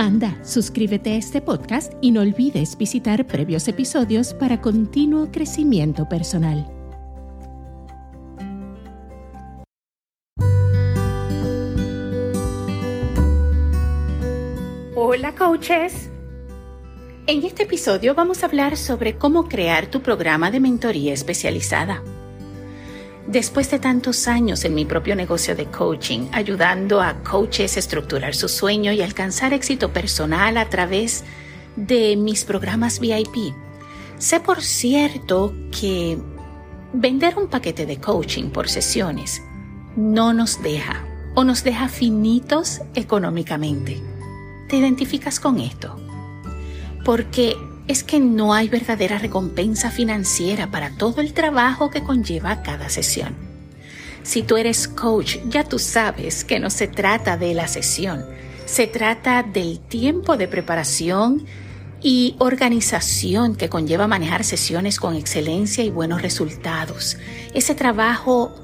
Anda, suscríbete a este podcast y no olvides visitar previos episodios para continuo crecimiento personal. Hola coaches. En este episodio vamos a hablar sobre cómo crear tu programa de mentoría especializada. Después de tantos años en mi propio negocio de coaching, ayudando a coaches a estructurar su sueño y alcanzar éxito personal a través de mis programas VIP, sé por cierto que vender un paquete de coaching por sesiones no nos deja o nos deja finitos económicamente. ¿Te identificas con esto? Porque es que no hay verdadera recompensa financiera para todo el trabajo que conlleva cada sesión. Si tú eres coach, ya tú sabes que no se trata de la sesión, se trata del tiempo de preparación y organización que conlleva manejar sesiones con excelencia y buenos resultados. Ese trabajo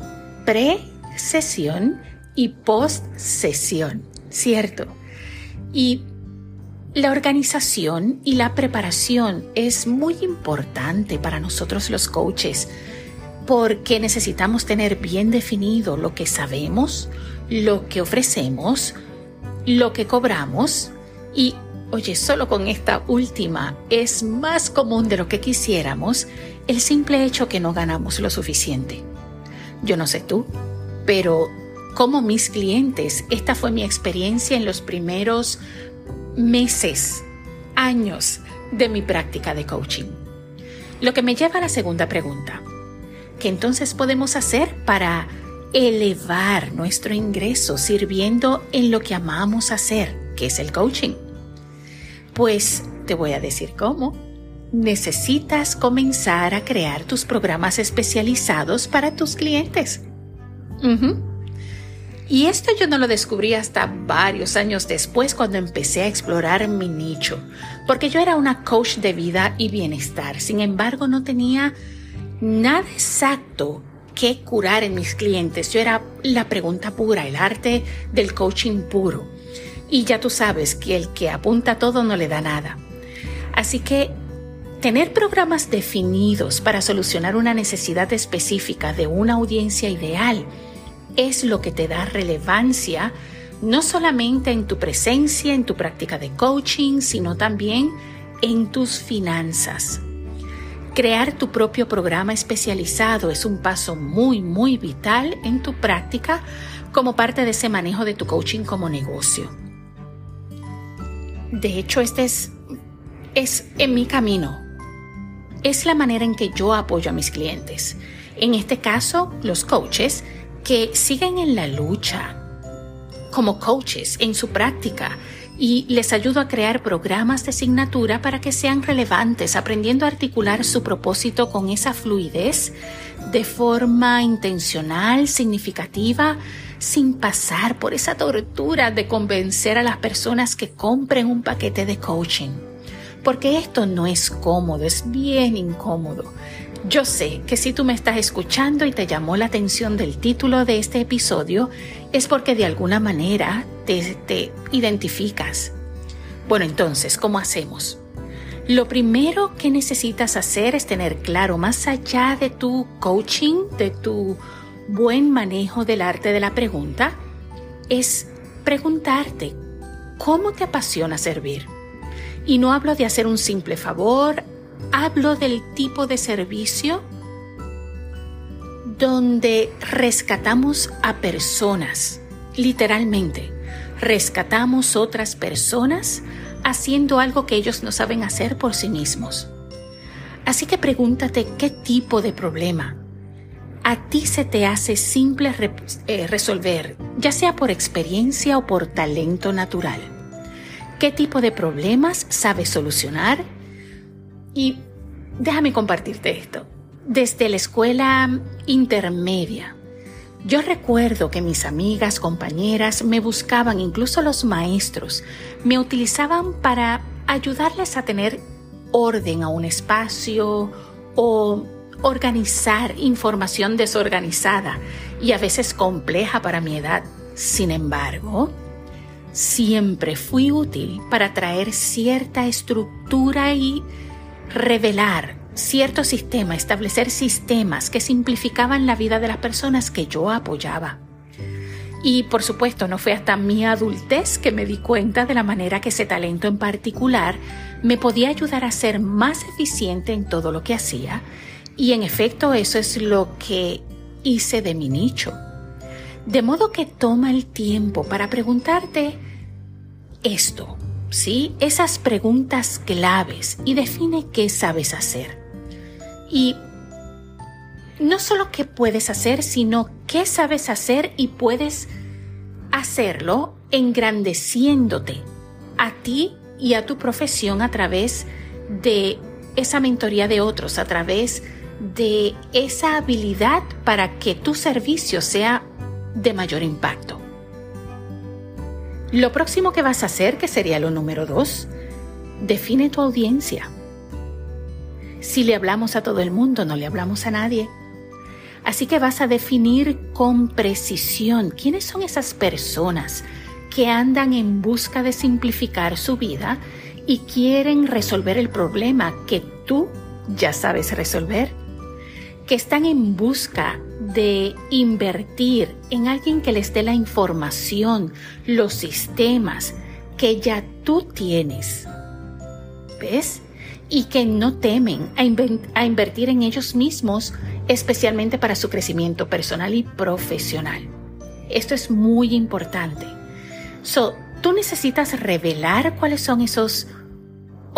pre-sesión y post-sesión, ¿cierto? Y la organización y la preparación es muy importante para nosotros los coaches porque necesitamos tener bien definido lo que sabemos, lo que ofrecemos, lo que cobramos y, oye, solo con esta última es más común de lo que quisiéramos el simple hecho que no ganamos lo suficiente. Yo no sé tú, pero como mis clientes, esta fue mi experiencia en los primeros meses, años de mi práctica de coaching. Lo que me lleva a la segunda pregunta. ¿Qué entonces podemos hacer para elevar nuestro ingreso sirviendo en lo que amamos hacer, que es el coaching? Pues te voy a decir cómo. Necesitas comenzar a crear tus programas especializados para tus clientes. Y esto yo no lo descubrí hasta varios años después cuando empecé a explorar mi nicho, porque yo era una coach de vida y bienestar. Sin embargo, no tenía nada exacto que curar en mis clientes. Yo era la pregunta pura, el arte del coaching puro. Y ya tú sabes que el que apunta todo no le da nada. Así que tener programas definidos para solucionar una necesidad específica de una audiencia ideal es lo que te da relevancia no solamente en tu presencia, en tu práctica de coaching, sino también en tus finanzas. Crear tu propio programa especializado es un paso muy, muy vital en tu práctica como parte de ese manejo de tu coaching como negocio. De hecho, este es, es en mi camino. Es la manera en que yo apoyo a mis clientes. En este caso, los coaches que siguen en la lucha como coaches en su práctica y les ayudo a crear programas de asignatura para que sean relevantes, aprendiendo a articular su propósito con esa fluidez de forma intencional, significativa, sin pasar por esa tortura de convencer a las personas que compren un paquete de coaching. Porque esto no es cómodo, es bien incómodo. Yo sé que si tú me estás escuchando y te llamó la atención del título de este episodio, es porque de alguna manera te, identificas. Bueno, entonces, ¿cómo hacemos? Lo primero que necesitas hacer es tener claro, más allá de tu coaching, de tu buen manejo del arte de la pregunta, es preguntarte, ¿cómo te apasiona servir? Y no hablo de hacer un simple favor, hablo del tipo de servicio donde rescatamos a personas, literalmente, rescatamos otras personas haciendo algo que ellos no saben hacer por sí mismos. Así que pregúntate qué tipo de problema a ti se te hace simple eh, resolver, ya sea por experiencia o por talento natural. ¿Qué tipo de problemas sabes solucionar y déjame compartirte esto. Desde la escuela intermedia, yo recuerdo que mis amigas, compañeras me buscaban, incluso los maestros, me utilizaban para ayudarles a tener orden a un espacio o organizar información desorganizada y a veces compleja para mi edad. Sin embargo, siempre fui útil para traer cierta estructura y revelar cierto sistema, establecer sistemas que simplificaban la vida de las personas que yo apoyaba. Y por supuesto, no fue hasta mi adultez que me di cuenta de la manera que ese talento en particular me podía ayudar a ser más eficiente en todo lo que hacía. Y en efecto, eso es lo que hice de mi nicho. De modo que toma el tiempo para preguntarte esto, ¿sí? Esas preguntas claves y define qué sabes hacer. Y no solo qué puedes hacer, sino qué sabes hacer y puedes hacerlo engrandeciéndote a ti y a tu profesión a través de esa mentoría de otros, a través de esa habilidad para que tu servicio sea de mayor impacto. Lo próximo que vas a hacer, que sería lo número dos, define tu audiencia. Si le hablamos a todo el mundo, no le hablamos a nadie. Así que vas a definir con precisión quiénes son esas personas que andan en busca de simplificar su vida y quieren resolver el problema que tú ya sabes resolver que están en busca de invertir en alguien que les dé la información, los sistemas que ya tú tienes. ¿Ves? Y que no temen a, invertir en ellos mismos, especialmente para su crecimiento personal y profesional. Esto es muy importante. So, tú necesitas revelar cuáles son esos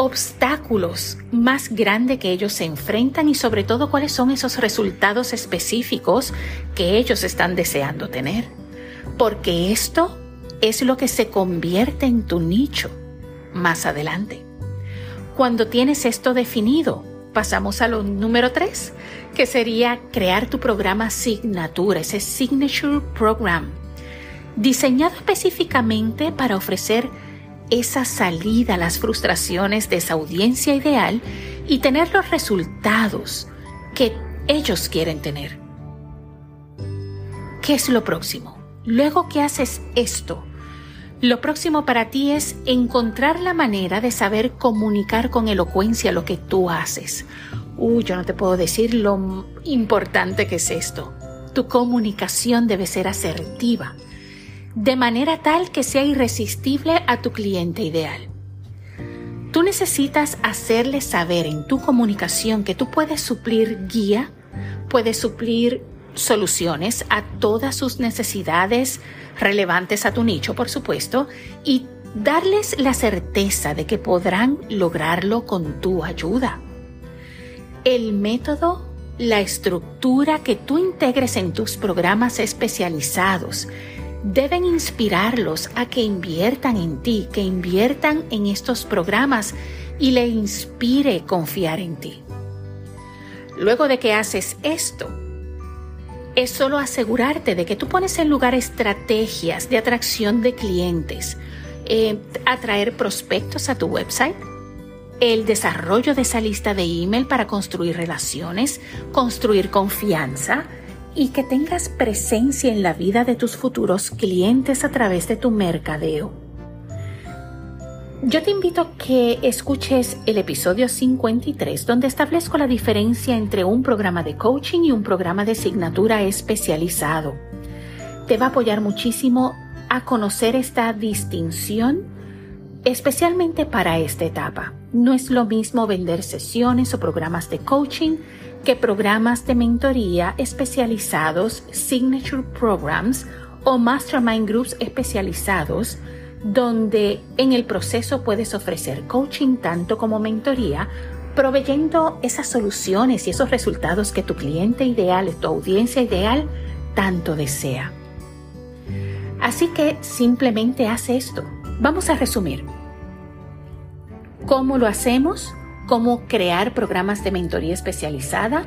obstáculos más grandes que ellos se enfrentan y sobre todo cuáles son esos resultados específicos que ellos están deseando tener. Porque esto es lo que se convierte en tu nicho más adelante. Cuando tienes esto definido, pasamos a lo número tres, que sería crear tu programa signatura, ese Signature Program, diseñado específicamente para ofrecer esa salida a las frustraciones de esa audiencia ideal y tener los resultados que ellos quieren tener. ¿Qué es lo próximo? Luego que haces esto, lo próximo para ti es encontrar la manera de saber comunicar con elocuencia lo que tú haces. Uy, yo no te puedo decir lo importante que es esto. Tu comunicación debe ser asertiva de manera tal que sea irresistible a tu cliente ideal. Tú necesitas hacerle saber en tu comunicación que tú puedes suplir guía, puedes suplir soluciones a todas sus necesidades relevantes a tu nicho, por supuesto, y darles la certeza de que podrán lograrlo con tu ayuda. El método, la estructura que tú integres en tus programas especializados, deben inspirarlos a que inviertan en ti, que inviertan en estos programas y le inspire confiar en ti. Luego de que haces esto, es solo asegurarte de que tú pones en lugar estrategias de atracción de clientes, eh, atraer prospectos a tu website, el desarrollo de esa lista de email para construir relaciones, construir confianza, y que tengas presencia en la vida de tus futuros clientes a través de tu mercadeo. Yo te invito a que escuches el episodio 53 donde establezco la diferencia entre un programa de coaching y un programa de asignatura especializado. Te va a apoyar muchísimo a conocer esta distinción, especialmente para esta etapa. No es lo mismo vender sesiones o programas de coaching que programas de mentoría especializados, signature programs o mastermind groups especializados, donde en el proceso puedes ofrecer coaching tanto como mentoría, proveyendo esas soluciones y esos resultados que tu cliente ideal, tu audiencia ideal, tanto desea. Así que simplemente haz esto. Vamos a resumir. ¿Cómo lo hacemos? Cómo crear programas de mentoría especializada.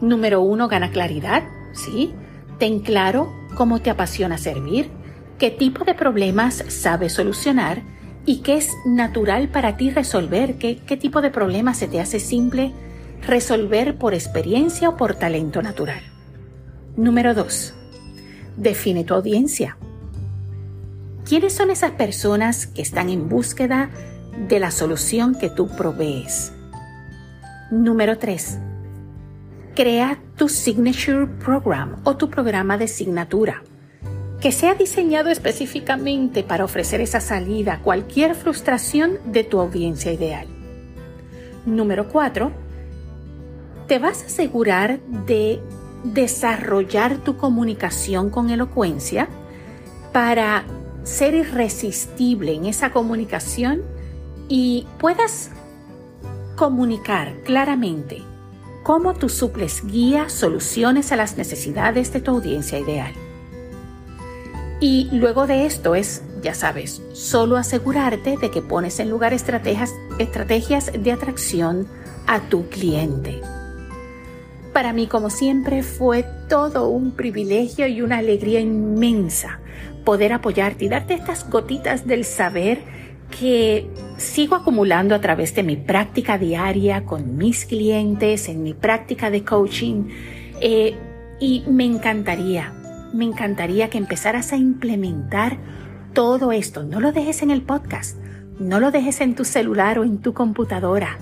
Número uno, gana claridad, ¿sí? Ten claro cómo te apasiona servir, qué tipo de problemas sabes solucionar y qué es natural para ti resolver, qué, qué tipo de problemas se te hace simple resolver por experiencia o por talento natural. Número 2. Define tu audiencia. ¿Quiénes son esas personas que están en búsqueda de la solución que tú provees? Número 3. Crea tu Signature Program o tu programa de signatura que sea diseñado específicamente para ofrecer esa salida a cualquier frustración de tu audiencia ideal. Número 4. Te vas a asegurar de desarrollar tu comunicación con elocuencia para ser irresistible en esa comunicación y puedas comunicar claramente cómo tú suples guía, soluciones a las necesidades de tu audiencia ideal. Y luego de esto es, ya sabes, solo asegurarte de que pones en lugar estrategias, estrategias de atracción a tu cliente. Para mí, como siempre, fue todo un privilegio y una alegría inmensa poder apoyarte y darte estas gotitas del saber que sigo acumulando a través de mi práctica diaria con mis clientes, en mi práctica de coaching. Eh, y me encantaría me encantaría que empezaras a implementar todo esto. No lo dejes en el podcast, no lo dejes en tu celular o en tu computadora.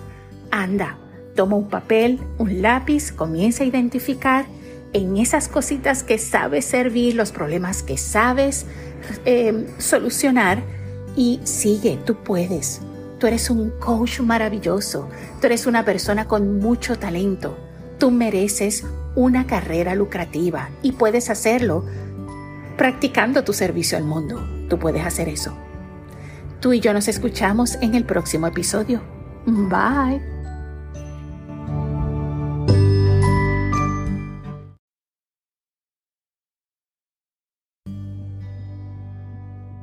Anda, toma un papel, un lápiz, comienza a identificar en esas cositas que sabes servir, los problemas que sabes eh, solucionar y sigue, tú puedes. Tú eres un coach maravilloso, tú eres una persona con mucho talento, tú mereces una carrera lucrativa y puedes hacerlo practicando tu servicio al mundo. Tú puedes hacer eso. Tú y yo nos escuchamos en el próximo episodio. Bye.